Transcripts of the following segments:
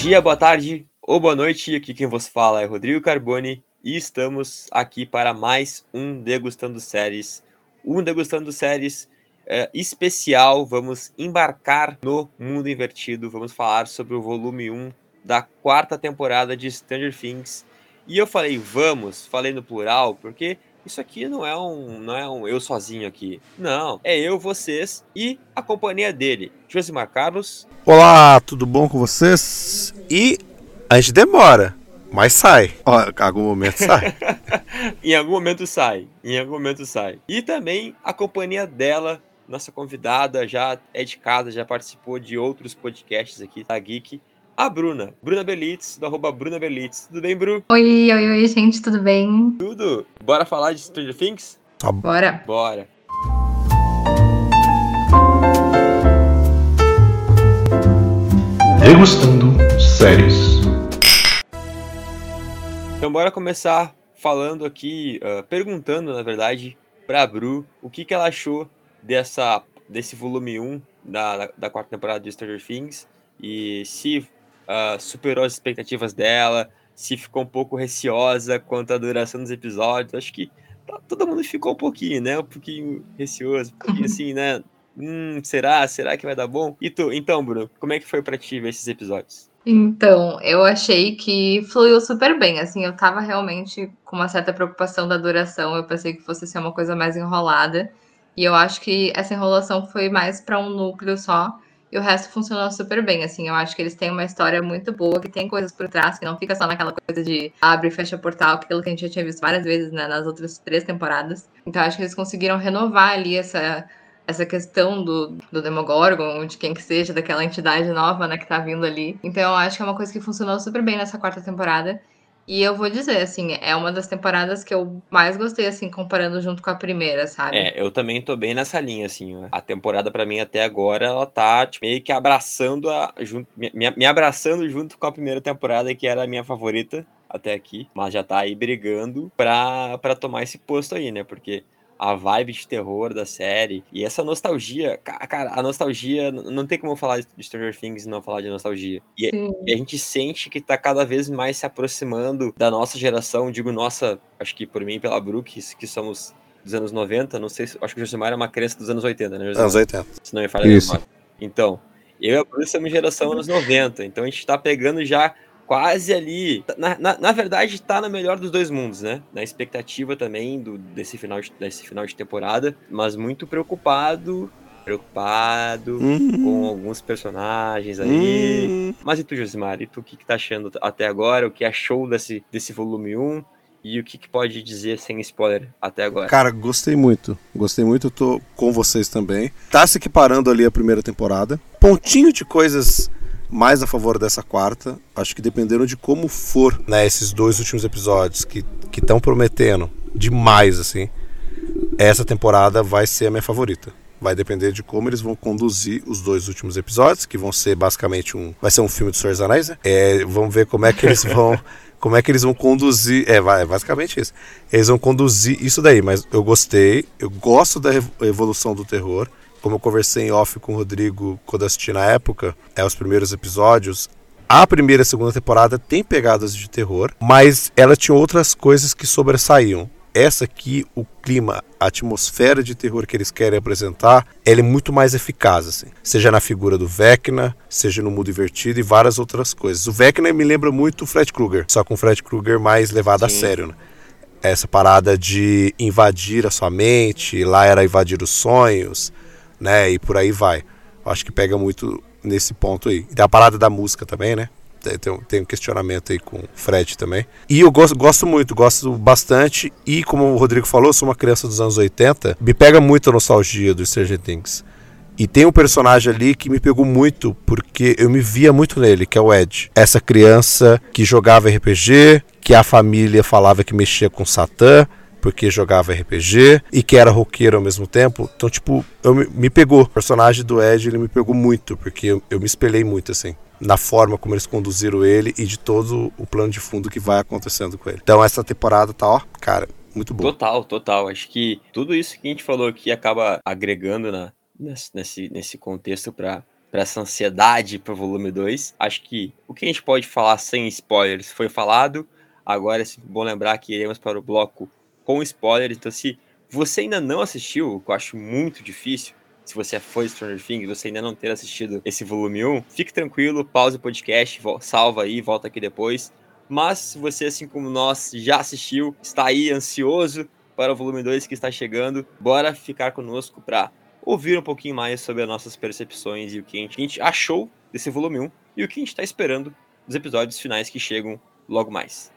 Dia, boa tarde ou boa noite. Aqui quem vos fala é Rodrigo Carboni e estamos aqui para mais um Degustando Séries. Um Degustando Séries é, especial. Vamos embarcar no mundo invertido. Vamos falar sobre o volume 1 da quarta temporada de Stranger Things. E eu falei vamos, falei no plural, porque isso aqui não é um, não é um eu sozinho aqui. Não, é eu, vocês e a companhia dele, Josimar Carlos. Olá, tudo bom com vocês? E a gente demora, mas sai. Ó, em algum momento sai. em algum momento sai. Em algum momento sai. E também a companhia dela, nossa convidada, já é de casa, já participou de outros podcasts aqui da Geek, a Bruna. Bruna Belitz, do arroba Bruna Belitz. Tudo bem, Bru? Oi, oi, oi, gente, tudo bem? Tudo. Bora falar de Stranger Things? Tá. Bora. Bora. Degustando séries. Então bora começar falando aqui, uh, perguntando, na verdade, pra Bru o que, que ela achou dessa, desse volume 1 da, da quarta temporada de Stranger Things e se uh, superou as expectativas dela, se ficou um pouco receosa quanto à duração dos episódios. Acho que tá, todo mundo ficou um pouquinho, né? Um pouquinho receoso, um pouquinho assim, né? Hum, será? Será que vai dar bom? E tu, então, Bruno, como é que foi pra ti ver esses episódios? Então, eu achei que fluiu super bem. Assim, eu tava realmente com uma certa preocupação da duração. Eu pensei que fosse ser uma coisa mais enrolada. E eu acho que essa enrolação foi mais para um núcleo só. E o resto funcionou super bem, assim. Eu acho que eles têm uma história muito boa, que tem coisas por trás, que não fica só naquela coisa de abre e fecha portal, aquilo que a gente já tinha visto várias vezes né, nas outras três temporadas. Então acho que eles conseguiram renovar ali essa, essa questão do, do Demogorgon, de quem que seja, daquela entidade nova, né, que tá vindo ali. Então eu acho que é uma coisa que funcionou super bem nessa quarta temporada. E eu vou dizer, assim, é uma das temporadas que eu mais gostei, assim, comparando junto com a primeira, sabe? É, eu também tô bem nessa linha, assim. A temporada, para mim, até agora, ela tá tipo, meio que abraçando a. Junto, me, me abraçando junto com a primeira temporada, que era a minha favorita até aqui. Mas já tá aí brigando pra, pra tomar esse posto aí, né? Porque a vibe de terror da série e essa nostalgia, cara, a nostalgia, não tem como falar de Stranger Things e não falar de nostalgia. E, e, a gente sente que tá cada vez mais se aproximando da nossa geração, digo nossa, acho que por mim e pela Brooke, que somos dos anos 90, não sei, acho que o Josimar é uma criança dos anos 80, né? Josimar? Anos 80. Se não me falha Isso. Então, eu e a Brooke somos geração anos 90, então a gente tá pegando já quase ali. Na, na, na, verdade, tá no melhor dos dois mundos, né? Na expectativa também do, desse, final de, desse final de temporada, mas muito preocupado. Preocupado uhum. com alguns personagens aí. Uhum. Mas e tu, Josimar? E tu, o que, que tá achando até agora? O que achou desse, desse volume 1? E o que, que, pode dizer sem spoiler até agora? Cara, gostei muito. Gostei muito, tô com vocês também. Tá se equiparando ali a primeira temporada. Pontinho de coisas mais a favor dessa quarta. Acho que dependendo de como for, né, esses dois últimos episódios que estão prometendo demais, assim, essa temporada vai ser a minha favorita. Vai depender de como eles vão conduzir os dois últimos episódios, que vão ser basicamente um. Vai ser um filme do Senhor dos Anéis, né? É, vamos ver como é que eles vão. como é que eles vão conduzir. É, vai, é basicamente isso. Eles vão conduzir isso daí, mas eu gostei. Eu gosto da evolução do terror como eu conversei em off com o Rodrigo quando assisti na época, é os primeiros episódios, a primeira e a segunda temporada tem pegadas de terror, mas ela tinha outras coisas que sobressaíam. Essa aqui, o clima, a atmosfera de terror que eles querem apresentar, ela é muito mais eficaz, assim. Seja na figura do Vecna, seja no mundo invertido e várias outras coisas. O Vecna me lembra muito o Fred Krueger, só com o Fred Krueger mais levado Sim. a sério, né? Essa parada de invadir a sua mente, lá era invadir os sonhos, né? E por aí vai. Acho que pega muito nesse ponto aí. E tem a parada da música também, né? Tem, tem um questionamento aí com o Fred também. E eu gosto, gosto muito, gosto bastante. E como o Rodrigo falou, sou uma criança dos anos 80. Me pega muito a nostalgia do Stranger Things. E tem um personagem ali que me pegou muito, porque eu me via muito nele, que é o Ed. Essa criança que jogava RPG, que a família falava que mexia com Satã, porque jogava RPG e que era roqueiro ao mesmo tempo. Então, tipo, eu me, pegou. O personagem do Ed, ele me pegou muito, porque eu, eu me espelhei muito, assim na forma como eles conduziram ele e de todo o plano de fundo que vai acontecendo com ele. Então essa temporada tá, ó, cara, muito boa. Total, total. Acho que tudo isso que a gente falou aqui acaba agregando na, nesse, nesse contexto para para essa ansiedade para volume 2. Acho que o que a gente pode falar sem spoilers foi falado. Agora é bom lembrar que iremos para o bloco com spoilers. Então, se você ainda não assistiu, o que eu acho muito difícil, se você é fã de Stranger Things, você ainda não ter assistido esse volume 1, fique tranquilo, pause o podcast, salva aí, volta aqui depois. Mas se você, assim como nós, já assistiu, está aí ansioso para o volume 2 que está chegando, bora ficar conosco para ouvir um pouquinho mais sobre as nossas percepções e o que a gente achou desse volume 1 e o que a gente está esperando dos episódios finais que chegam logo mais.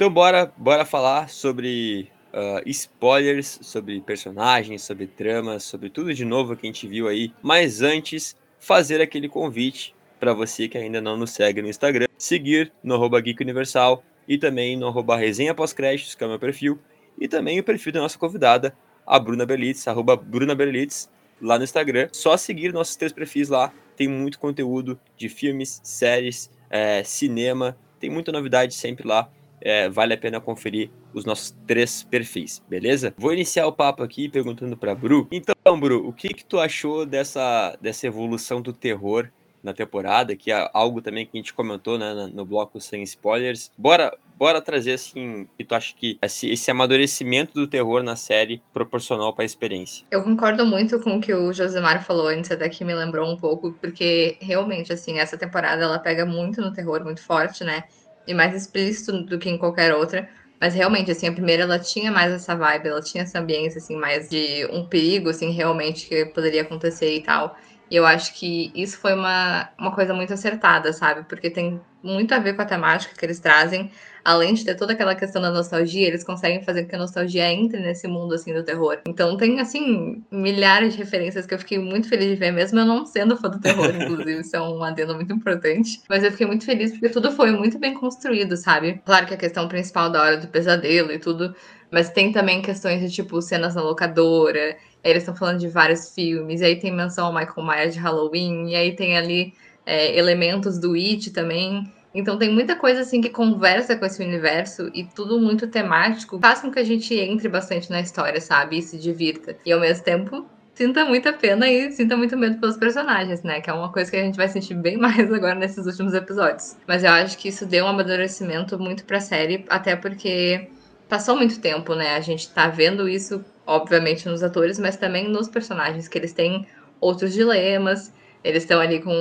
Então bora, bora falar sobre uh, spoilers, sobre personagens, sobre tramas, sobre tudo de novo que a gente viu aí. Mas antes, fazer aquele convite para você que ainda não nos segue no Instagram, seguir no arroba Geek Universal e também no arroba Resenha Pós-Créditos, que é o meu perfil, e também o perfil da nossa convidada, a Bruna Belitz, arroba Bruna Belitz, lá no Instagram. Só seguir nossos três perfis lá, tem muito conteúdo de filmes, séries, é, cinema, tem muita novidade sempre lá é, vale a pena conferir os nossos três perfis, beleza? Vou iniciar o papo aqui perguntando para Bru. Então, Bru, o que que tu achou dessa, dessa evolução do terror na temporada, que é algo também que a gente comentou né, no bloco sem spoilers. Bora, bora trazer assim, que tu acha que esse, esse amadurecimento do terror na série proporcionou para a experiência. Eu concordo muito com o que o Josemar falou antes, até que me lembrou um pouco, porque realmente assim, essa temporada ela pega muito no terror, muito forte, né? E mais explícito do que em qualquer outra. Mas realmente, assim, a primeira ela tinha mais essa vibe, ela tinha essa ambiência, assim, mais de um perigo, assim, realmente que poderia acontecer e tal. E eu acho que isso foi uma, uma coisa muito acertada, sabe? Porque tem muito a ver com a temática que eles trazem. Além de ter toda aquela questão da nostalgia, eles conseguem fazer com que a nostalgia entre nesse mundo, assim, do terror. Então tem, assim, milhares de referências que eu fiquei muito feliz de ver, mesmo eu não sendo fã do terror, inclusive. Isso é um adendo muito importante. Mas eu fiquei muito feliz porque tudo foi muito bem construído, sabe? Claro que a questão principal da hora do pesadelo e tudo mas tem também questões de, tipo, cenas na locadora. Eles estão falando de vários filmes. E aí tem menção ao Michael Myers de Halloween. E aí tem ali é, elementos do It também. Então tem muita coisa assim que conversa com esse universo e tudo muito temático. Faz com que a gente entre bastante na história, sabe? E se divirta. E ao mesmo tempo sinta muita pena e sinta muito medo pelos personagens, né? Que é uma coisa que a gente vai sentir bem mais agora nesses últimos episódios. Mas eu acho que isso deu um amadurecimento muito pra série, até porque passou muito tempo, né? A gente tá vendo isso, obviamente, nos atores, mas também nos personagens, que eles têm outros dilemas. Eles estão ali com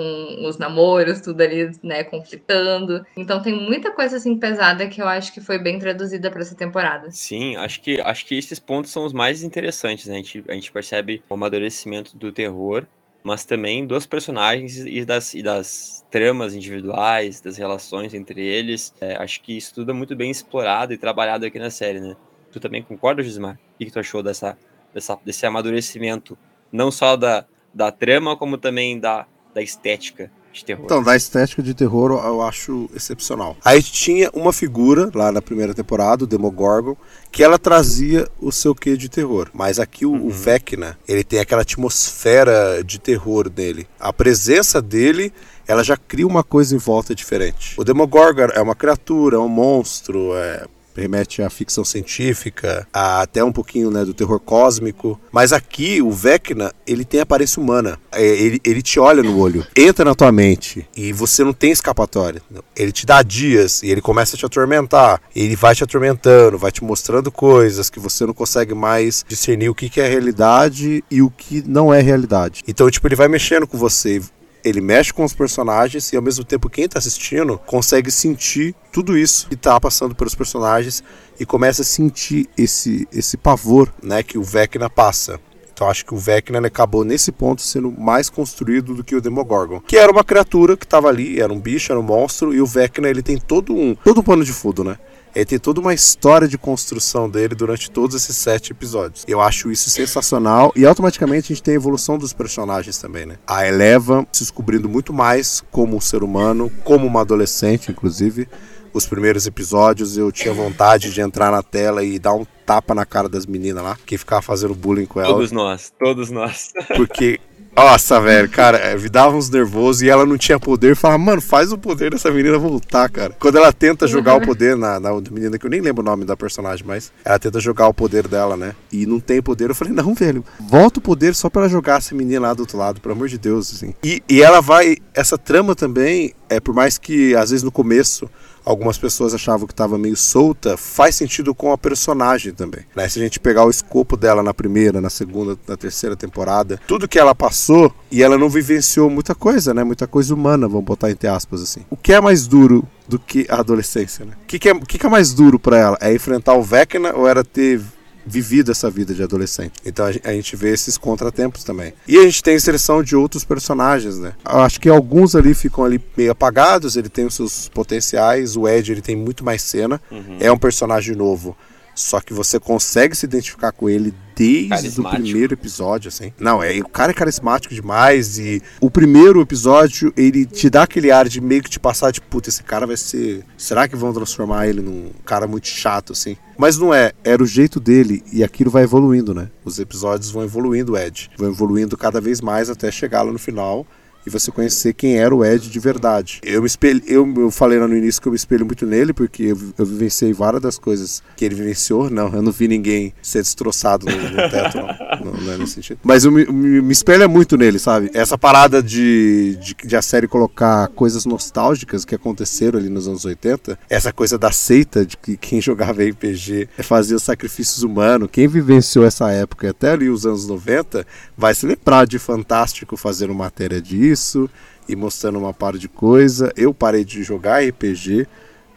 os namoros, tudo ali, né, conflitando. Então tem muita coisa assim pesada que eu acho que foi bem traduzida para essa temporada. Sim, acho que acho que esses pontos são os mais interessantes, né? A gente, a gente percebe o amadurecimento do terror mas também dos personagens e das, e das tramas individuais, das relações entre eles. É, acho que isso tudo é muito bem explorado e trabalhado aqui na série, né? Tu também concorda, Gismar? O que tu achou dessa, dessa, desse amadurecimento, não só da, da trama, como também da, da estética de terror. Então, da estética de terror eu acho excepcional. Aí tinha uma figura lá na primeira temporada, o Demogorgon, que ela trazia o seu quê de terror. Mas aqui o, uhum. o Vecna, ele tem aquela atmosfera de terror dele. A presença dele ela já cria uma coisa em volta diferente. O Demogorgon é uma criatura, é um monstro, é remete à ficção científica, até um pouquinho né, do terror cósmico. Mas aqui o Vecna, ele tem aparência humana. É, ele, ele te olha no olho, entra na tua mente e você não tem escapatória. Ele te dá dias e ele começa a te atormentar. Ele vai te atormentando, vai te mostrando coisas que você não consegue mais discernir o que, que é realidade e o que não é realidade. Então, tipo, ele vai mexendo com você ele mexe com os personagens e ao mesmo tempo quem está assistindo consegue sentir tudo isso que está passando pelos personagens e começa a sentir esse, esse pavor né, que o Vecna passa. Então acho que o Vecna acabou nesse ponto sendo mais construído do que o Demogorgon, que era uma criatura que estava ali, era um bicho, era um monstro, e o Vecna ele tem todo um todo um pano de fundo, né? Ele tem toda uma história de construção dele durante todos esses sete episódios. Eu acho isso sensacional e automaticamente a gente tem a evolução dos personagens também, né? A Eleva se descobrindo muito mais como um ser humano, como uma adolescente, inclusive. Os primeiros episódios eu tinha vontade de entrar na tela e dar um tapa na cara das meninas lá, que ficava fazendo bullying com ela. Todos nós, todos nós. Porque Nossa, velho, cara, é, me dava uns nervosos e ela não tinha poder. Falava, mano, faz o poder dessa menina voltar, cara. Quando ela tenta jogar o poder na, na menina, que eu nem lembro o nome da personagem, mas ela tenta jogar o poder dela, né? E não tem poder. Eu falei, não, velho, volta o poder só pra ela jogar essa menina lá do outro lado, pelo amor de Deus, assim. E, e ela vai. Essa trama também, é por mais que às vezes no começo algumas pessoas achavam que estava meio solta, faz sentido com a personagem também. Né? Se a gente pegar o escopo dela na primeira, na segunda, na terceira temporada, tudo que ela passou e ela não vivenciou muita coisa, né? Muita coisa humana, vamos botar entre aspas assim. O que é mais duro do que a adolescência, né? O que, que, é, que, que é mais duro para ela? É enfrentar o Vecna ou era ter vivido essa vida de adolescente. Então a gente vê esses contratempos também. E a gente tem inserção de outros personagens, né? Acho que alguns ali ficam ali meio apagados, ele tem os seus potenciais, o Ed ele tem muito mais cena, uhum. é um personagem novo. Só que você consegue se identificar com ele desde o primeiro episódio, assim. Não, é, o cara é carismático demais e o primeiro episódio ele te dá aquele ar de meio que te passar de puta, esse cara vai ser. Será que vão transformar ele num cara muito chato, assim? Mas não é, era o jeito dele e aquilo vai evoluindo, né? Os episódios vão evoluindo, Ed. Vão evoluindo cada vez mais até chegar lá no final e você conhecer quem era o Ed de verdade. Eu me espelho, eu, eu falei lá no início que eu me espelho muito nele, porque eu, eu vivenciei várias das coisas que ele vivenciou. Não, eu não vi ninguém ser destroçado no, no teto, não. não. não. é nesse sentido. Mas eu me, me, me espelho muito nele, sabe? Essa parada de, de, de, a série colocar coisas nostálgicas que aconteceram ali nos anos 80, essa coisa da seita, de que quem jogava RPG fazia os sacrifícios humanos, quem vivenciou essa época até ali os anos 90, vai se lembrar de Fantástico fazendo matéria disso isso e mostrando uma par de coisa. Eu parei de jogar RPG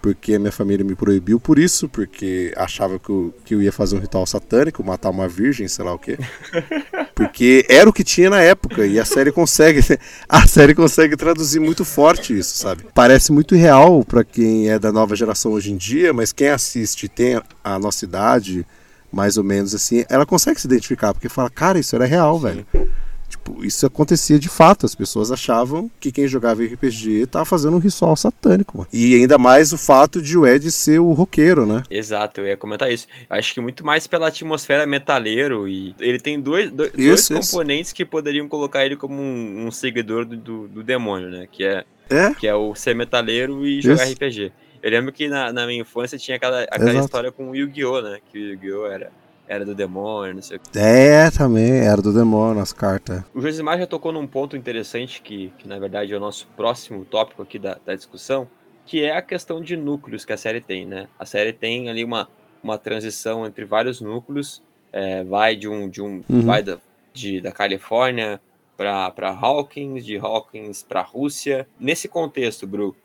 porque a minha família me proibiu por isso, porque achava que eu, que eu ia fazer um ritual satânico, matar uma virgem, sei lá o quê. Porque era o que tinha na época e a série consegue, a série consegue traduzir muito forte isso, sabe? Parece muito real para quem é da nova geração hoje em dia, mas quem assiste tem a nossa idade, mais ou menos assim, ela consegue se identificar porque fala, cara, isso era real, Sim. Tipo, isso acontecia de fato. As pessoas achavam que quem jogava RPG estava fazendo um ritual satânico. Mano. E ainda mais o fato de o Ed ser o roqueiro, né? Exato, eu ia comentar isso. Acho que muito mais pela atmosfera metaleiro. E ele tem dois, dois, isso, dois componentes isso. que poderiam colocar ele como um, um seguidor do, do, do, demônio, né? Que é, é? que é o ser metaleiro e jogar isso. RPG. Eu lembro que na, na minha infância tinha aquela, aquela história com o Yu-Gi-Oh!, né? Que o Yu-Gi-Oh! era era do demônio, não sei o que. É, também, era do demônio as cartas. O Josimar já tocou num ponto interessante que, que na verdade é o nosso próximo tópico aqui da, da discussão, que é a questão de núcleos que a série tem, né? A série tem ali uma, uma transição entre vários núcleos, é, vai de um, de um uhum. vai da, de, da Califórnia para Hawkins, de Hawkins para Rússia. Nesse contexto, Bru,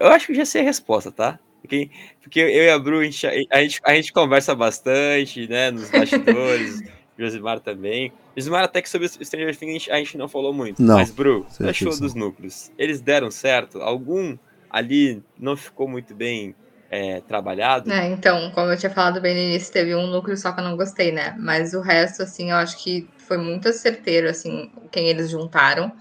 eu acho que já sei a resposta, tá? Porque, porque eu e a Bru, a gente, a, gente, a gente conversa bastante, né, nos bastidores, Josimar também. Josimar, até que sobre Stranger Things a gente, a gente não falou muito. Não, Mas, Bru, você achou dos núcleos? Eles deram certo? Algum ali não ficou muito bem é, trabalhado? É, então, como eu tinha falado bem no início, teve um núcleo só que eu não gostei, né? Mas o resto, assim, eu acho que foi muito certeiro, assim, quem eles juntaram.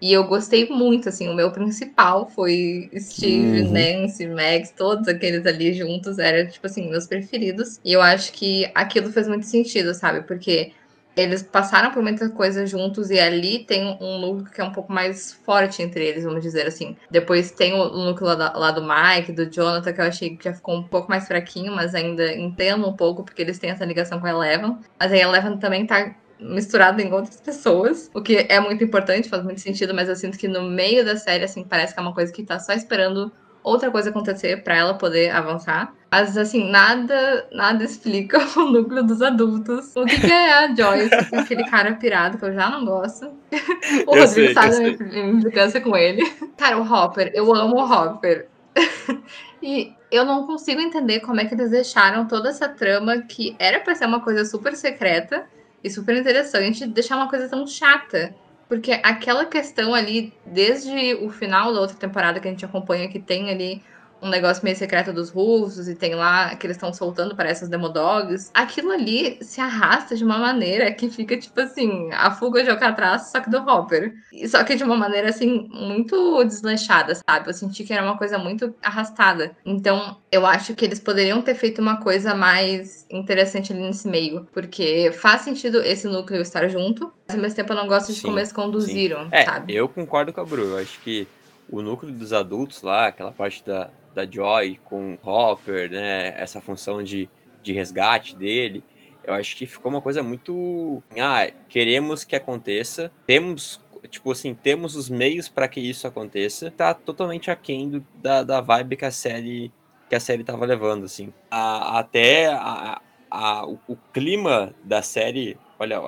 E eu gostei muito, assim, o meu principal foi Steve, uhum. Nancy, Max, todos aqueles ali juntos, eram, tipo assim, meus preferidos. E eu acho que aquilo fez muito sentido, sabe? Porque eles passaram por muita coisa juntos e ali tem um núcleo que é um pouco mais forte entre eles, vamos dizer assim. Depois tem o núcleo lá, lá do Mike, do Jonathan, que eu achei que já ficou um pouco mais fraquinho, mas ainda entendo um pouco porque eles têm essa ligação com a Eleven. Mas aí a Eleven também tá misturado em outras pessoas, o que é muito importante, faz muito sentido, mas eu sinto que no meio da série, assim, parece que é uma coisa que tá só esperando outra coisa acontecer para ela poder avançar. Mas, assim, nada nada explica o núcleo dos adultos. O que, que é a Joyce, assim, aquele cara pirado que eu já não gosto. o eu Rodrigo sei, sabe a minha implicância com ele. Cara, o Hopper, eu amo o Hopper. e eu não consigo entender como é que eles deixaram toda essa trama que era para ser uma coisa super secreta e super interessante deixar uma coisa tão chata. Porque aquela questão ali, desde o final da outra temporada que a gente acompanha, que tem ali um negócio meio secreto dos russos e tem lá que eles estão soltando para essas demodogs. Aquilo ali se arrasta de uma maneira que fica tipo assim, a fuga de Alcatraz, só que do Hopper. Só que de uma maneira assim, muito desleixada, sabe? Eu senti que era uma coisa muito arrastada. Então, eu acho que eles poderiam ter feito uma coisa mais interessante ali nesse meio. Porque faz sentido esse núcleo estar junto, mas ao mesmo tempo eu não gosto de sim, como eles conduziram, é, sabe? Eu concordo com a Bru. Eu acho que o núcleo dos adultos lá, aquela parte da, da Joy com Hopper, né? Essa função de, de resgate dele. Eu acho que ficou uma coisa muito. Ah, queremos que aconteça, temos. Tipo assim, temos os meios para que isso aconteça. Tá totalmente aquém do, da, da vibe que a série que a série tava levando, assim. A, até a, a, o, o, clima da série, olha,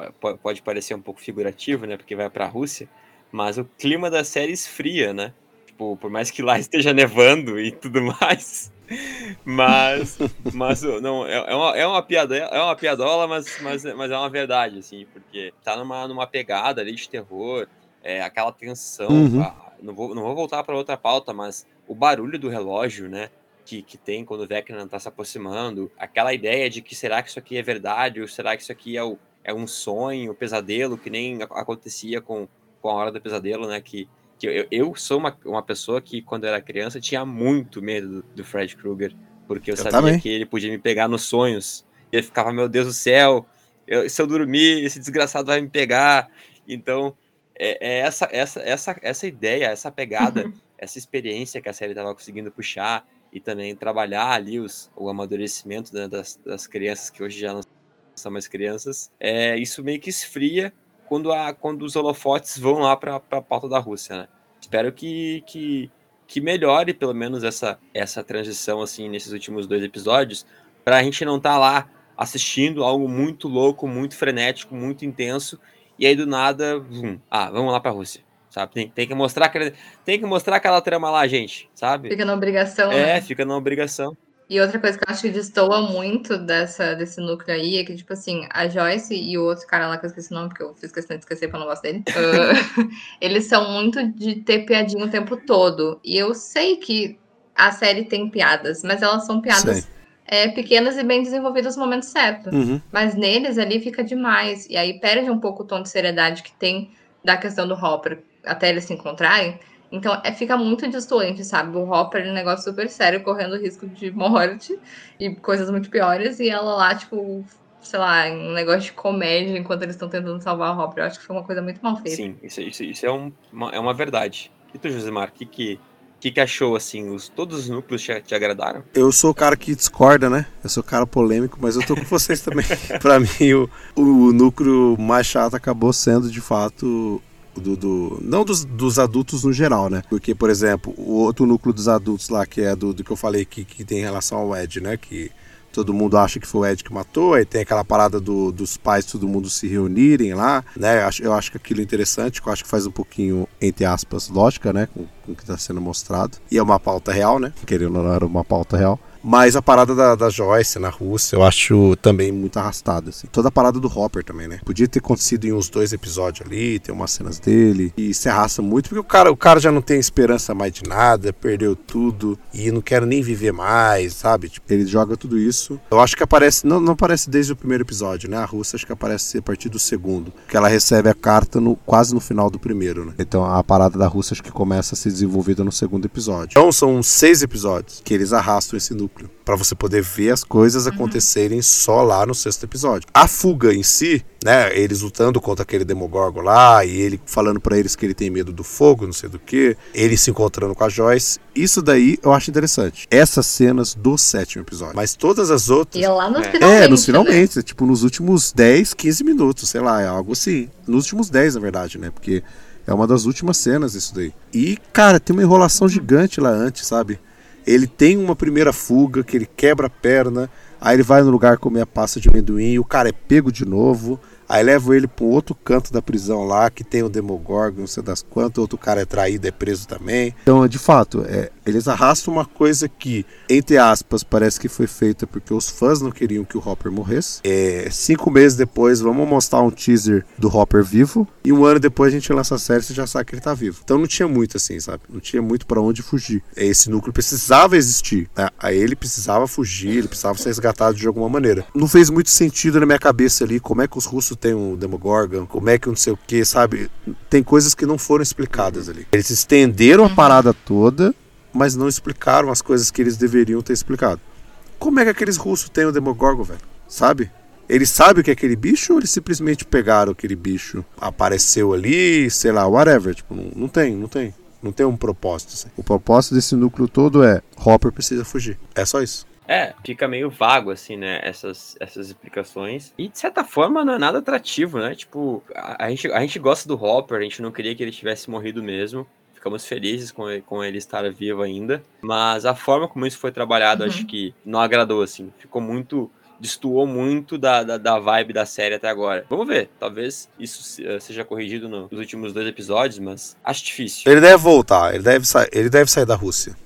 pode parecer um pouco figurativo, né? Porque vai para a Rússia, mas o clima da série esfria, né? Tipo, por mais que lá esteja nevando e tudo mais. Mas, mas não, é, é, uma, é uma piada, é uma piadola, mas, mas, mas é uma verdade, assim, porque tá numa, numa pegada ali de terror, é, aquela tensão. Uhum. não, vou, não vou voltar para outra pauta, mas o barulho do relógio, né? Que, que tem quando o Vecna tá se aproximando, aquela ideia de que será que isso aqui é verdade, ou será que isso aqui é, o, é um sonho, um pesadelo, que nem acontecia com, com a hora do pesadelo, né? Que que eu, eu sou uma, uma pessoa que, quando eu era criança, tinha muito medo do, do Fred Krueger, porque eu, eu sabia também. que ele podia me pegar nos sonhos. E ele ficava, meu Deus do céu, eu, se eu dormir, esse desgraçado vai me pegar. Então, é, é essa, essa, essa, essa ideia, essa pegada, uhum. essa experiência que a série estava conseguindo puxar e também trabalhar ali os, o amadurecimento né, das, das crianças que hoje já não são mais crianças, é, isso meio que esfria quando, a, quando os holofotes vão lá para a pauta da Rússia, né? Espero que, que, que melhore pelo menos essa, essa transição assim nesses últimos dois episódios, para a gente não estar tá lá assistindo algo muito louco, muito frenético, muito intenso, e aí do nada, vum, ah, vamos lá para a Rússia. Sabe? Tem, tem, que mostrar tem que mostrar aquela trama lá, gente, sabe? Fica na obrigação. É, né? fica na obrigação. E outra coisa que eu acho que destoa muito dessa, desse núcleo aí é que, tipo assim, a Joyce e o outro cara lá que eu esqueci o nome, porque eu fiz questão de esquecer eu não gosto dele, uh, eles são muito de ter piadinha o tempo todo. E eu sei que a série tem piadas, mas elas são piadas é, pequenas e bem desenvolvidas no momento certo. Uhum. Mas neles ali fica demais. E aí perde um pouco o tom de seriedade que tem da questão do Hopper até eles se encontrarem. Então é, fica muito distoante, sabe? O Hopper é um negócio super sério, correndo risco de morte e coisas muito piores, e ela lá, tipo, sei lá, um negócio de comédia enquanto eles estão tentando salvar o Hopper. Eu acho que foi uma coisa muito mal feita. Sim, isso, isso, isso é, um, uma, é uma verdade. E tu, Josemar, o que, que, que, que achou, assim? Os, todos os núcleos te, te, agradaram? Eu sou o cara que discorda, né? Eu sou o cara polêmico, mas eu tô com vocês também. pra mim, o, o núcleo mais chato acabou sendo, de fato, do, do, não dos, dos, adultos no geral, né? Porque, por exemplo, o outro núcleo dos adultos lá, que é do, do que eu falei que, que tem relação ao Ed, né? Que todo mundo acha que foi o Ed que matou, aí tem aquela parada do, dos pais, todo mundo se reunirem lá, né? Eu acho, eu acho que aquilo é interessante, eu acho que faz um pouquinho, entre aspas, lógica, né? Com, com o que está sendo mostrado. E é uma pauta real, né? Querendo ou não, era uma pauta real. Mas a parada da, da Joyce na Rússia eu acho também muito arrastada. Assim. Toda a parada do Hopper também, né? Podia ter acontecido em uns dois episódios ali, ter umas cenas dele. E se arrasta muito, porque o cara, o cara já não tem esperança mais de nada, perdeu tudo e não quer nem viver mais, sabe? Tipo, ele joga tudo isso. Eu acho que aparece, não, não aparece desde o primeiro episódio, né? A Rússia acho que aparece a partir do segundo. Que ela recebe a carta no, quase no final do primeiro, né? Então a parada da Rússia acho que começa a ser desenvolvida no segundo episódio. Então são seis episódios que eles arrastam esse núcleo núcleo, para você poder ver as coisas uhum. acontecerem só lá no sexto episódio. A fuga em si, né, eles lutando contra aquele Demogorgon lá e ele falando para eles que ele tem medo do fogo, não sei do que, ele se encontrando com a Joyce, isso daí eu acho interessante. Essas cenas do sétimo episódio. Mas todas as outras. E lá nos é. finalmente. É, nos finalmente. Né? Tipo, nos últimos 10, 15 minutos, sei lá, é algo assim. Nos últimos 10, na verdade, né? Porque é uma das últimas cenas isso daí. E, cara, tem uma enrolação gigante lá antes, sabe? Ele tem uma primeira fuga que ele quebra a perna, aí ele vai no lugar comer a pasta de amendoim, o cara é pego de novo, aí leva ele para um outro canto da prisão lá, que tem o Demogorgon, não sei das quantas, outro cara é traído, é preso também. Então, de fato, é, Eles arrastam uma coisa que, entre aspas, parece que foi feita porque os fãs não queriam que o Hopper morresse. É, cinco meses depois, vamos mostrar um teaser do Hopper vivo. E um ano depois a gente lança a série e já sabe que ele tá vivo. Então não tinha muito assim, sabe? Não tinha muito para onde fugir. Esse núcleo precisava existir. Né? Aí ele precisava fugir, ele precisava ser resgatado de alguma maneira. Não fez muito sentido na minha cabeça ali como é que os russos têm um Demogorgon, como é que não sei o que, sabe? Tem coisas que não foram explicadas ali. Eles estenderam a parada toda mas não explicaram as coisas que eles deveriam ter explicado. Como é que aqueles russos têm o Demogorgon, velho? Sabe? Eles sabem o que é aquele bicho ou eles simplesmente pegaram aquele bicho, apareceu ali, sei lá, whatever? Tipo, não, não tem, não tem. Não tem um propósito. Assim. O propósito desse núcleo todo é Hopper precisa fugir. É só isso. É, fica meio vago, assim, né? Essas, essas explicações. E, de certa forma, não é nada atrativo, né? Tipo, a, a, gente, a gente gosta do Hopper, a gente não queria que ele tivesse morrido mesmo ficamos felizes com ele, com ele estar vivo ainda, mas a forma como isso foi trabalhado, uhum. acho que não agradou, assim, ficou muito destoou muito da, da, da, vibe da série até agora. Vamos ver, talvez isso eh, seja corrigido nos últimos dois episódios, mas acho difícil. Ele deve voltar, ele deve, ele deve sair da Rússia.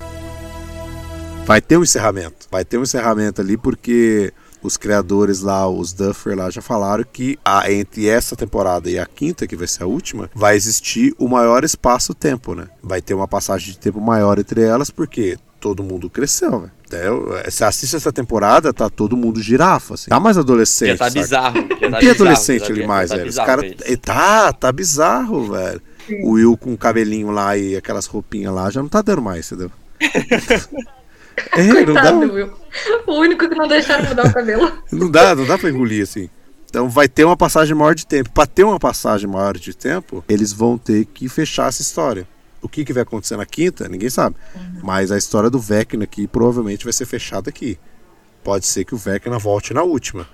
Vai ter um encerramento, vai ter um encerramento ali porque os criadores lá, os Duffer lá, já falaram que a, entre essa temporada e a quinta, que vai ser a última, vai existir o maior espaço-tempo, né? Vai ter uma passagem de tempo maior entre elas, porque todo mundo cresceu, velho. É, você assiste essa temporada, tá todo mundo girafa, assim. Tá mais adolescente. Já tá sabe? bizarro. Já tá Não tem adolescente ali tá mais, tá velho. Os cara, tá, tá bizarro, velho. O Will com o cabelinho lá e aquelas roupinhas lá já não tá dando mais, entendeu? É, Coitado não dá. Will. O único que não deixaram mudar o cabelo. não dá, não dá pra engolir assim. Então vai ter uma passagem maior de tempo. Para ter uma passagem maior de tempo, eles vão ter que fechar essa história. O que, que vai acontecer na quinta, ninguém sabe. Uhum. Mas a história do Vecna aqui provavelmente vai ser fechada aqui. Pode ser que o Vecna volte na última.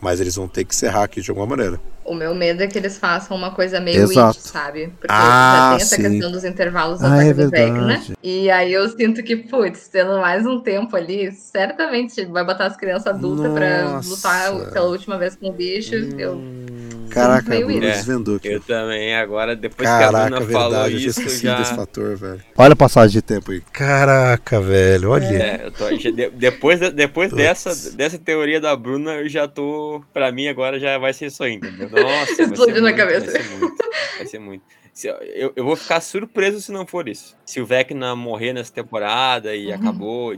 Mas eles vão ter que encerrar aqui de alguma maneira. O meu medo é que eles façam uma coisa meio Exato. it, sabe? Porque ah, já tem essa sim. questão dos intervalos do ah, ataque é do Vecna. E aí eu sinto que, putz, tendo mais um tempo ali, certamente vai botar as crianças adultas pra lutar pela última vez com o bicho. Hum. Eu Caraca, a Bruna desvendou aqui. Eu também, agora, depois Caraca, que a Bruna verdade, falou eu isso, eu já... desse fator, velho. Olha a passagem de tempo aí. Caraca, velho, olha. É, tô, depois, depois dessa, dessa teoria da Bruna, eu já tô... Pra mim, agora já vai ser isso ainda. Nossa, Explodiu na cabeça. Vai ser muito, vai ser muito. Eu, eu vou ficar surpreso se não for isso. Se o Vecna morrer nessa temporada e uhum. acabou,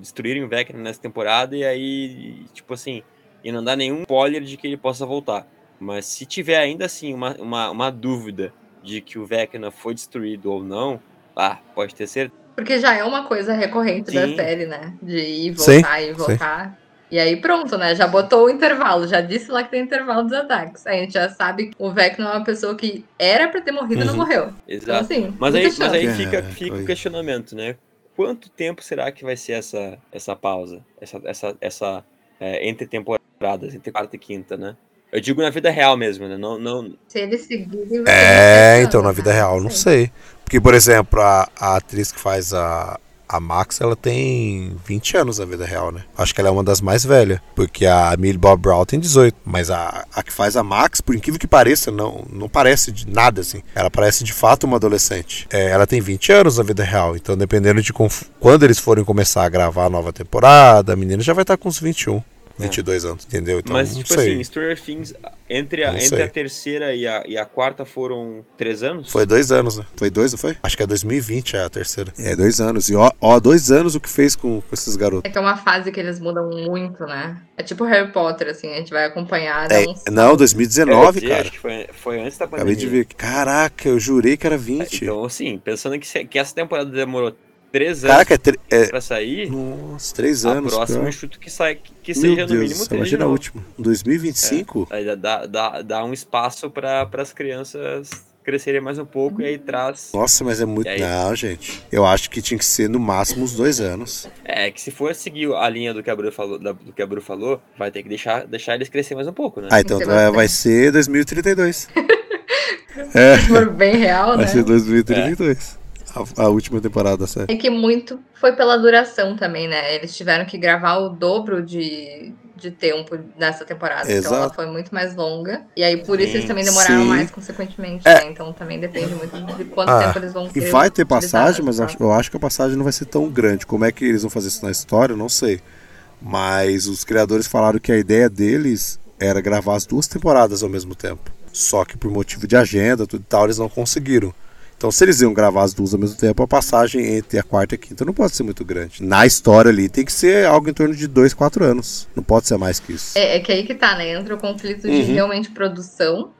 destruírem o Vecna nessa temporada e aí, tipo assim, e não dá nenhum spoiler de que ele possa voltar. Mas se tiver ainda assim uma, uma, uma dúvida de que o Vecna foi destruído ou não, ah, pode ter certeza. Porque já é uma coisa recorrente sim. da série, né? De ir voltar sim, e voltar. Sim. E aí pronto, né? Já botou o intervalo, já disse lá que tem intervalo dos ataques. Aí a gente já sabe que o Vecna é uma pessoa que era pra ter morrido uhum. e não uhum. morreu. Exato. Então, assim, mas, aí, mas aí fica, é, fica o questionamento, né? Quanto tempo será que vai ser essa, essa pausa? Essa, essa, essa é, entre temporadas, entre quarta e quinta, né? Eu digo na vida real mesmo, né? Não, não... Se ele seguir. É, então, na vida real, não sei. Porque, por exemplo, a, a atriz que faz a, a Max, ela tem 20 anos na vida real, né? Acho que ela é uma das mais velhas. Porque a Millie Bob Brown tem 18. Mas a, a que faz a Max, por incrível que pareça, não, não parece de nada, assim. Ela parece de fato uma adolescente. É, ela tem 20 anos na vida real. Então, dependendo de quando eles forem começar a gravar a nova temporada, a menina já vai estar com uns 21. 22 é. anos, entendeu? Então, Mas, tipo sei. assim, Stranger Things, entre, a, entre a terceira e a, e a quarta foram três anos? Foi dois anos, né? Foi dois, não foi? Acho que é 2020 é a terceira. É, dois anos. E ó, ó dois anos o que fez com, com esses garotos. É que é uma fase que eles mudam muito, né? É tipo Harry Potter, assim, a gente vai acompanhar. É, uns... Não, 2019, cara. Acho que foi, foi antes da pandemia. Acabei de ver. Caraca, eu jurei que era 20. Então, assim, pensando que, que essa temporada demorou três anos Caraca, é, é... pra sair. Nossa, três anos. A próxima eu chuto que, sai, que seja Deus, no mínimo três. Imagina a última. 2025? É, dá, dá, dá um espaço para as crianças crescerem mais um pouco e aí traz. Nossa, mas é muito. Aí... Não, gente. Eu acho que tinha que ser no máximo uns dois anos. É, que se for seguir a linha do que a Bru falou, do que a Bru falou, vai ter que deixar, deixar eles crescer mais um pouco, né? Ah, então vai, vai ser 2032. é. Se for bem real, vai né? Vai ser 2032. É a, a, última temporada da série. É que muito foi pela duração também, né? Eles tiveram que gravar o dobro de, de tempo nessa temporada. Exato. Então ela foi muito mais longa. E aí por isso eles também demoraram Sim. mais, consequentemente, É. né? Então também depende muito de quanto Ah, tempo eles vão E vai ter passagem, mas eu acho, eu acho que a passagem não vai ser tão grande. Como é que eles vão fazer isso na história, eu não sei. Mas os criadores falaram que a ideia deles era gravar as duas temporadas ao mesmo tempo. Só que por motivo de agenda, tudo e tal, eles não conseguiram. Então, se eles iam gravar as duas ao mesmo tempo, a passagem entre a quarta e a quinta não pode ser muito grande. Na história ali, tem que ser algo em torno de dois, quatro anos. Não pode ser mais que isso. É, é que aí que tá, né? Entra o conflito de Uhum. realmente produção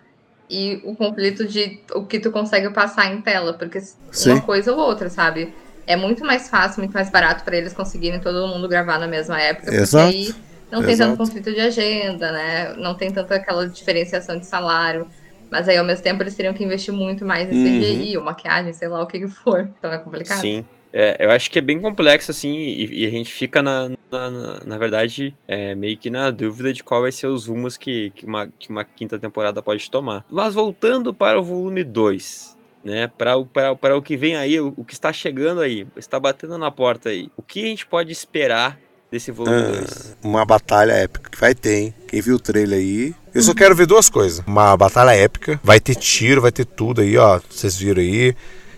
e o conflito de o que tu consegue passar em tela, porque Sim. uma coisa ou outra, sabe? É muito mais fácil, muito mais barato pra eles conseguirem todo mundo gravar na mesma época, porque Exato. aí não tem Exato. tanto conflito de agenda, né? Não tem tanta aquela diferenciação de salário. Mas aí, ao mesmo tempo, eles teriam que investir muito mais em Uhum. CGI ou maquiagem, sei lá o que que for. Então é complicado. Sim. É, eu acho que é bem complexo, assim, e, e a gente fica, na, na, na- verdade, é, meio que na dúvida de qual vai ser os rumos que, que, uma, que uma quinta temporada pode tomar. Mas voltando para o volume 2, né, para o, para, para o que vem aí, o, o que está chegando aí, está batendo na porta aí, o que a gente pode esperar desse volume Ah, 2? uma batalha épica que vai ter, hein? Quem viu o trailer aí. Eu só quero ver duas coisas. Uma batalha épica, vai ter tiro, vai ter tudo aí, ó. Vocês viram aí.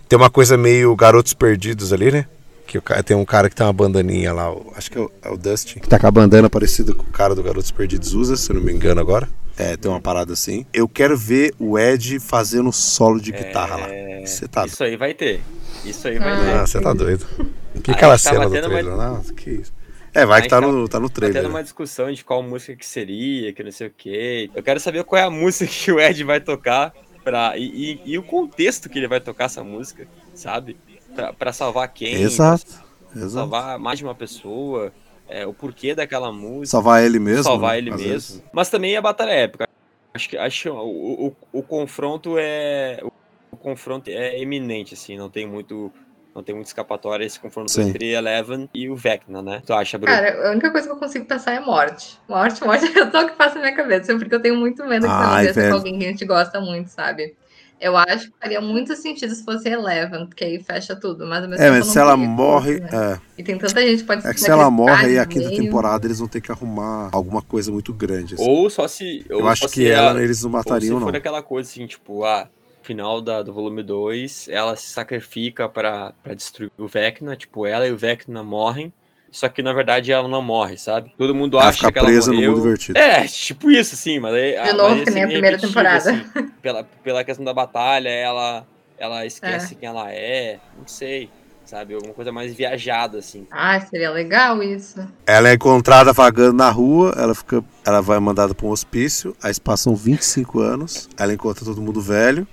Tem uma coisa meio garotos perdidos ali, né? Que tem um cara que tem uma bandaninha lá, acho que é o, é o Dustin. Que tá com a bandana parecida com o cara do Garotos Perdidos usa, se eu não me engano agora. É, tem uma parada assim. Eu quero ver o Ed fazendo solo de guitarra lá. Você tá Isso aí vai ter. Isso aí vai Ah, ter. Ah, você tá doido. Que aquela cena do trailer? Nossa, que isso. É, vai que tá tava- no, tá no Tá trailer. tendo né? uma discussão de qual música que seria, que não sei o quê. Eu quero saber qual é a música que o Ed vai tocar pra, e, e- e o contexto que ele vai tocar essa música, sabe? Pra, pra salvar quem? Exato. Pra Exato. salvar mais de uma pessoa. é, o porquê daquela música. Salvar ele mesmo. salvar né? ele mesmo. vezes. Mas também a batalha épica. Acho que, acho o, o, o confronto é. O, o confronto é eminente, assim, não tem muito. Não tem muito escapatória esse confronto Sim. entre Eleven e o Vecna, né? Tu acha, Bruno? Cara, a única coisa que eu consigo pensar é morte. Morte, morte é só o que passa na minha cabeça, porque eu tenho muito medo que isso Ai, velho. com alguém que a gente gosta muito, sabe? Eu acho que faria muito sentido se fosse Eleven, porque aí fecha tudo, mas É, mas eu se ela morre. né? É, E tem tanta gente que pode é que se ela morre aí a quinta meio. temporada eles vão ter que arrumar alguma coisa muito grande. assim. Ou só se. Eu ou acho só que se ela eles não Ou matariam, se for não. aquela coisa assim, tipo, ah, final da, do volume 2, ela se sacrifica pra, pra destruir o Vecna, tipo, ela e o Vecna morrem, só que na verdade ela não morre, sabe? Todo mundo Ela acha fica que ela presa no morreu. mundo divertido. É, tipo isso, assim, mas aí. De novo, que nem a primeira temporada. assim, pela, pela questão da batalha, ela, ela esquece quem ela é, não sei, sabe? Alguma coisa mais viajada, assim. Ah, seria legal isso. Ela é encontrada vagando na rua, ela fica. Ela vai mandada pra um hospício, aí passam 25 anos, ela encontra todo mundo velho,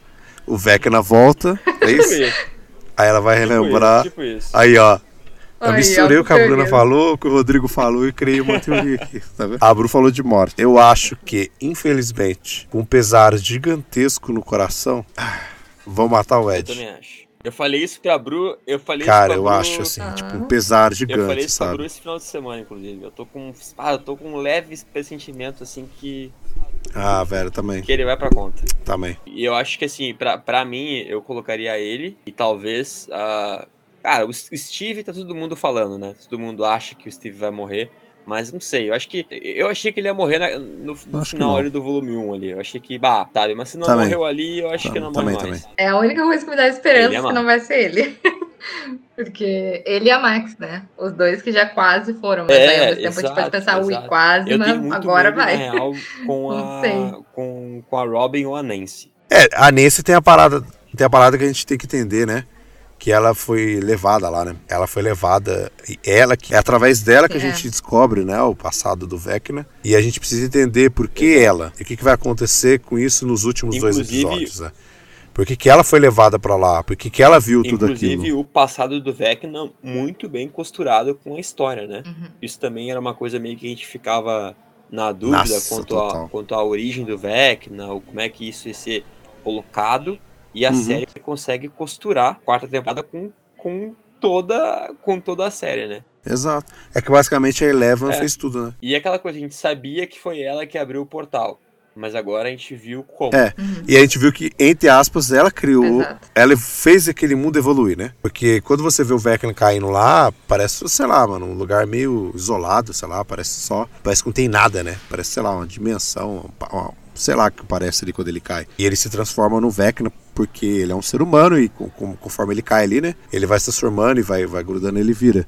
o Vecna volta, é Tipo isso? Aí ela vai tipo relembrar. isso, tipo isso. Aí, ó. Eu Aí, misturei o que a Bruna falou, o que o Rodrigo falou e criei uma teoria aqui, tá vendo? A Bru falou de morte. Eu acho que, infelizmente, com um pesar gigantesco no coração, ah, vão matar o Eu Ed. também acho. Eu falei isso pra Bru, eu falei Cara, isso eu pra Bru, acho assim, Ah. tipo, um pesar Eu falei gigante, isso pra Bru sabe? esse final de semana, inclusive. Eu tô com. Ah, eu tô com um leve pressentimento, assim, que, Ah, velho, também, que ele vai pra conta. também. E eu acho que, assim, pra, pra mim, eu colocaria ele e talvez. ah, cara, o Steve tá todo mundo falando, né? Todo mundo acha que o Steve vai morrer. Mas não sei, eu acho que. Eu achei que ele ia morrer na- no, no final ali do volume 1 ali. Eu achei que, bah, sabe? Mas se não Também. morreu ali, eu acho que não morre Também, mais. também. É a única coisa que me dá esperança é que não vai ser ele. Porque ele e a Max, né? Os dois que já quase foram, mas É, aí ao mesmo tempo a gente exato, pode pensar, ui, exato. quase, Eu mas agora medo, vai. real, com Não a, sei. com, com a Robin ou a Nancy. É, a Nancy tem a parada, tem a parada que a gente tem que entender, né? Que ela foi levada lá, né? Ela foi levada, e ela que é através dela que a É. gente descobre, né, o passado do Vecna, e a gente precisa entender por que ela e o que, que vai acontecer com isso nos últimos dois Inclusive- episódios, né? Por que, que ela foi levada pra lá? Por que, que ela viu tudo Inclusive, aquilo? o passado do Vecna muito bem costurado com a história, né? Uhum. Isso também era uma coisa meio que a gente ficava na dúvida Nossa, quanto, a, total. quanto à origem do Vecna, ou como é que isso ia ser colocado. E a Uhum. série consegue costurar a quarta temporada com, com, toda, com toda a série, né? Exato. É que basicamente a Eleven É. fez tudo, né? E aquela coisa, a gente sabia que foi ela que abriu o portal. mas agora a gente viu como. É, uhum. e a gente viu que, entre aspas, ela criou, Exato. ela fez aquele mundo evoluir, né? Porque quando você vê o Vecna caindo lá, parece, sei lá, mano, um lugar meio isolado, sei lá, parece só, parece que não tem nada, né? Parece, sei lá, uma dimensão, uma, sei lá que parece ali quando ele cai. E ele se transforma no Vecna porque ele é um ser humano e com, com, conforme ele cai ali, né? Ele vai se transformando e vai, vai grudando ele vira.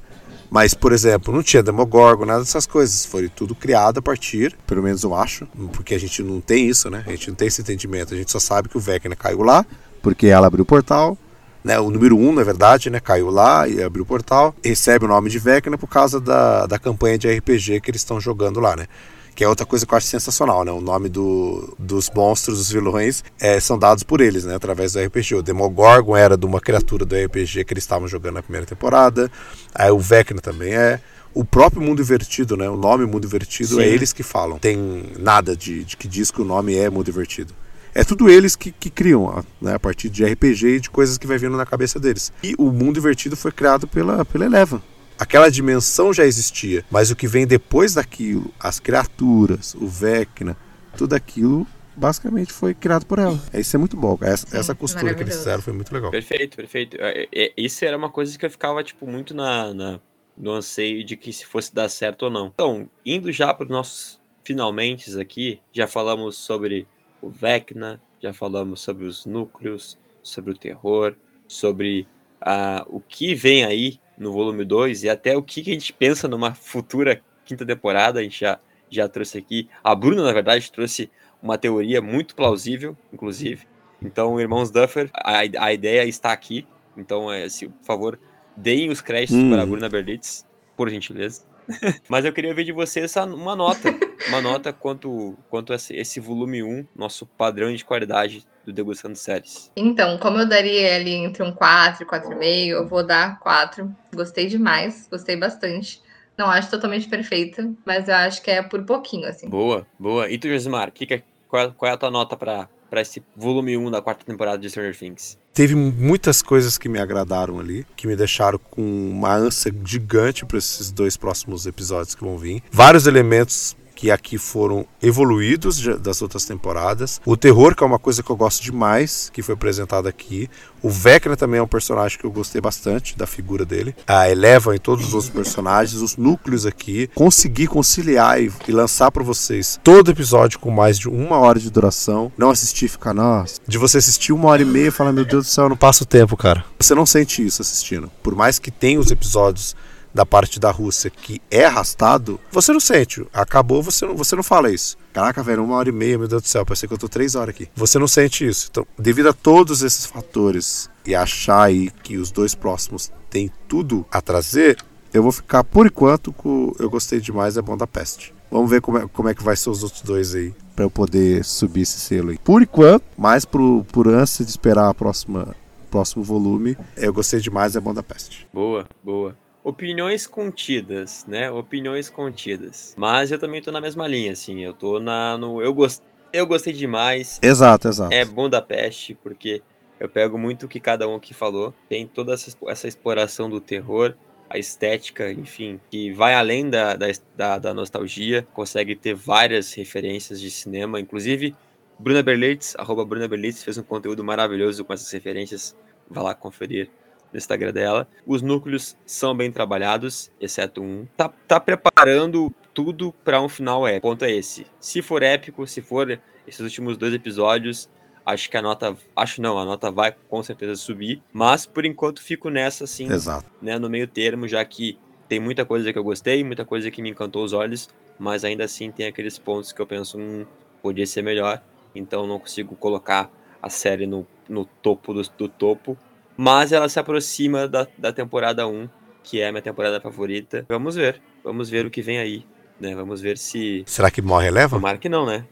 Mas, por exemplo, não tinha Demogorgon, nada dessas coisas. Foi tudo criado a partir, pelo menos eu acho, porque a gente não tem isso, né? A gente não tem esse entendimento. A gente só sabe que o Vecna caiu lá, porque ela abriu o portal. Né, o número 1, um, na verdade, né, caiu lá e abriu o portal. Recebe o nome de Vecna por causa da, da campanha de RPG que eles estão jogando lá, né? Que é outra coisa que eu acho sensacional, né? O nome do, dos monstros, dos vilões, é, são dados por eles, né? Através do RPG. O Demogorgon era de uma criatura do RPG que eles estavam jogando na primeira temporada. Aí o Vecna também é. O próprio Mundo Invertido, né? O nome Mundo Invertido é Sim. é eles que falam. Tem nada de, de que diz que o nome é Mundo Invertido é tudo eles que, que criam, né, a partir de RPG e de coisas que vai vindo na cabeça deles. E o mundo invertido foi criado pela, pela Eleven, aquela dimensão já existia, mas o que vem depois daquilo, as criaturas, o Vecna, tudo aquilo basicamente foi criado por ela. Isso é muito bom. Essa, Sim, essa costura que eles fizeram foi muito legal. Perfeito, perfeito. É, é, isso era uma coisa que eu ficava tipo muito na, na no anseio de que se fosse dar certo ou não. Então, indo já para os nossos finalmente aqui, já falamos sobre o Vecna, já falamos sobre os núcleos, sobre o terror, sobre uh, o que vem aí no volume 2 e até o que, que a gente pensa numa futura quinta temporada. A gente já, já trouxe aqui. A Bruna, na verdade, trouxe uma teoria muito plausível, inclusive. Então, irmãos Duffer, a, a ideia está aqui. Então, é, se, por favor, deem os créditos hum. para a Bruna Berlitz, por gentileza. Mas eu queria ver de vocês uma nota. Uma nota quanto, quanto esse, esse volume 1, nosso padrão de qualidade do Degustando Séries. Então, como eu daria ali entre um 4 e 4,5, eu vou dar 4. Gostei demais, gostei bastante. Não acho totalmente perfeita, mas eu acho que é por pouquinho, assim. Boa, boa. E tu, Josimar, que que é, qual, qual é a tua nota para esse volume 1 da quarta temporada de Stranger Things? Teve muitas coisas que me agradaram ali, que me deixaram com uma ânsia gigante para esses dois próximos episódios que vão vir. Vários elementos que aqui foram evoluídos das outras temporadas. O terror, que é uma coisa que eu gosto demais, que foi apresentado aqui. O Vecna também é um personagem que eu gostei bastante da figura dele. A Eleva em todos os outros personagens, os núcleos aqui. Consegui conciliar e, e lançar para vocês todo episódio com mais de uma hora de duração. Não assistir e ficar, nossa. De você assistir uma hora e meia e falar, meu Deus do céu, eu não passo o tempo, cara. Você não sente isso assistindo. Por mais que tenha os episódios da parte da Rússia que é arrastado, você não sente. Acabou, você não, você não fala isso. Caraca, velho, uma hora e meia, meu Deus do céu, parece que eu tô três horas aqui. Você não sente isso. Então, devido a todos esses fatores e achar aí que os dois próximos têm tudo a trazer, eu vou ficar, por enquanto, com Eu Gostei Demais é Bom da Peste. Vamos ver como é, como é que vai ser os outros dois aí, para eu poder subir esse selo aí. Por enquanto, mais por, por ânsia de esperar a próxima próximo volume, Eu Gostei Demais é Bom da Peste. Boa, boa opiniões contidas, né? Opiniões contidas. Mas eu também tô na mesma linha, assim. Eu tô na, no. Eu, gost, eu gostei demais. Exato, exato. É bom da peste, porque eu pego muito o que cada um aqui falou. Tem toda essa, essa exploração do terror, a estética, enfim, que vai além da, da, da, nostalgia, consegue ter várias referências de cinema, inclusive. Bruna Berlitz, arroba Bruna Berlitz, fez um conteúdo maravilhoso com essas referências. Vai lá conferir no Instagram dela. Os núcleos são bem trabalhados, exceto um. Tá, tá preparando tudo para um final épico. O ponto é esse. Se for épico, se for esses últimos dois episódios, acho que a nota. Acho não, a nota vai com certeza subir. Mas por enquanto fico nessa, assim. Exato. Né, no meio termo, já que tem muita coisa que eu gostei, muita coisa que me encantou os olhos, mas ainda assim tem aqueles pontos que eu penso, hum, podia ser melhor. Então não consigo colocar a série no, no topo do, do topo, mas ela se aproxima da, da temporada 1, que é a minha temporada favorita. Vamos ver. Vamos ver o que vem aí. Né? Vamos ver se. Será que morre Eleva? Tomara que não, né?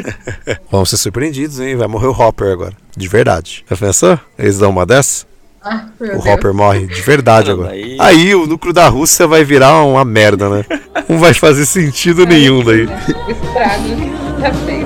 Vamos ser surpreendidos, hein? Vai morrer o Hopper agora. De verdade. Já pensou? Eles dão uma dessa? Ah, o Deus. Hopper morre de verdade não, agora. Daí... Aí o núcleo da Rússia vai virar uma merda, né? Não vai fazer sentido nenhum daí. Estrago. Tá feio.